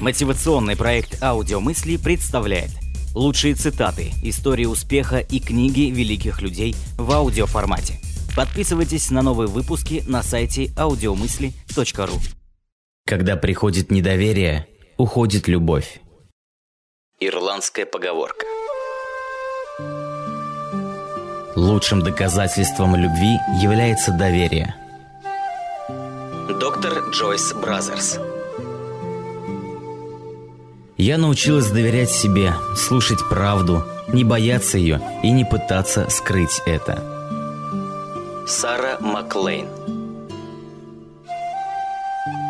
Мотивационный проект «Аудиомысли» представляет лучшие цитаты, истории успеха и книги великих людей в аудиоформате. Подписывайтесь на новые выпуски на сайте audiomысли.ру Когда приходит недоверие, уходит любовь. Ирландская поговорка Лучшим доказательством любви является доверие. Доктор Джойс Бразерс Я научилась доверять себе, слушать правду, не бояться ее и не пытаться скрыть это. Сара Маклейн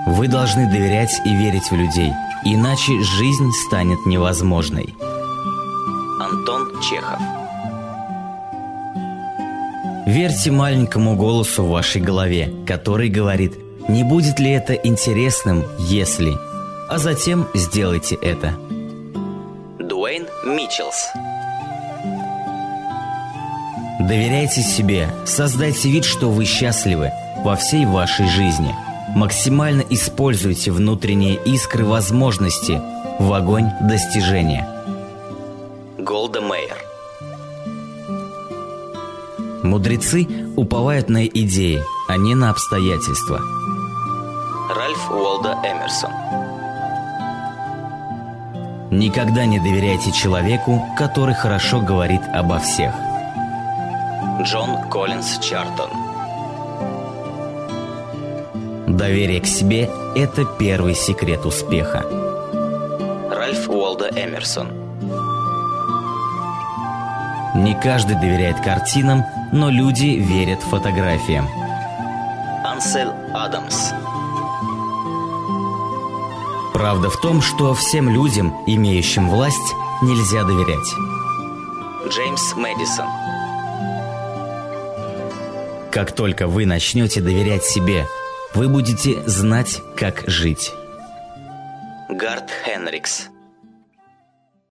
Вы должны доверять и верить в людей, иначе жизнь станет невозможной. Антон Чехов Верьте маленькому голосу в вашей голове, который говорит «Не будет ли это интересным, если…» А затем сделайте это. Дуэйн Митчелс Доверяйте себе, создайте вид, что вы счастливы во всей вашей жизни. Максимально используйте внутренние искры возможности в огонь достижения. Голда Мейер Мудрецы уповают на идеи, а не на обстоятельства. Ральф Уолда Эмерсон Никогда не доверяйте человеку, который хорошо говорит обо всех. Джон Коллинз Чартон Доверие к себе – это первый секрет успеха. Ральф Уолда Эмерсон Не каждый доверяет картинам, но люди верят фотографиям. Ансель Адамс Правда в том, что всем людям, имеющим власть, нельзя доверять. Джеймс Мэдисон Как только вы начнете доверять себе, вы будете знать, как жить. Гард Хенрикс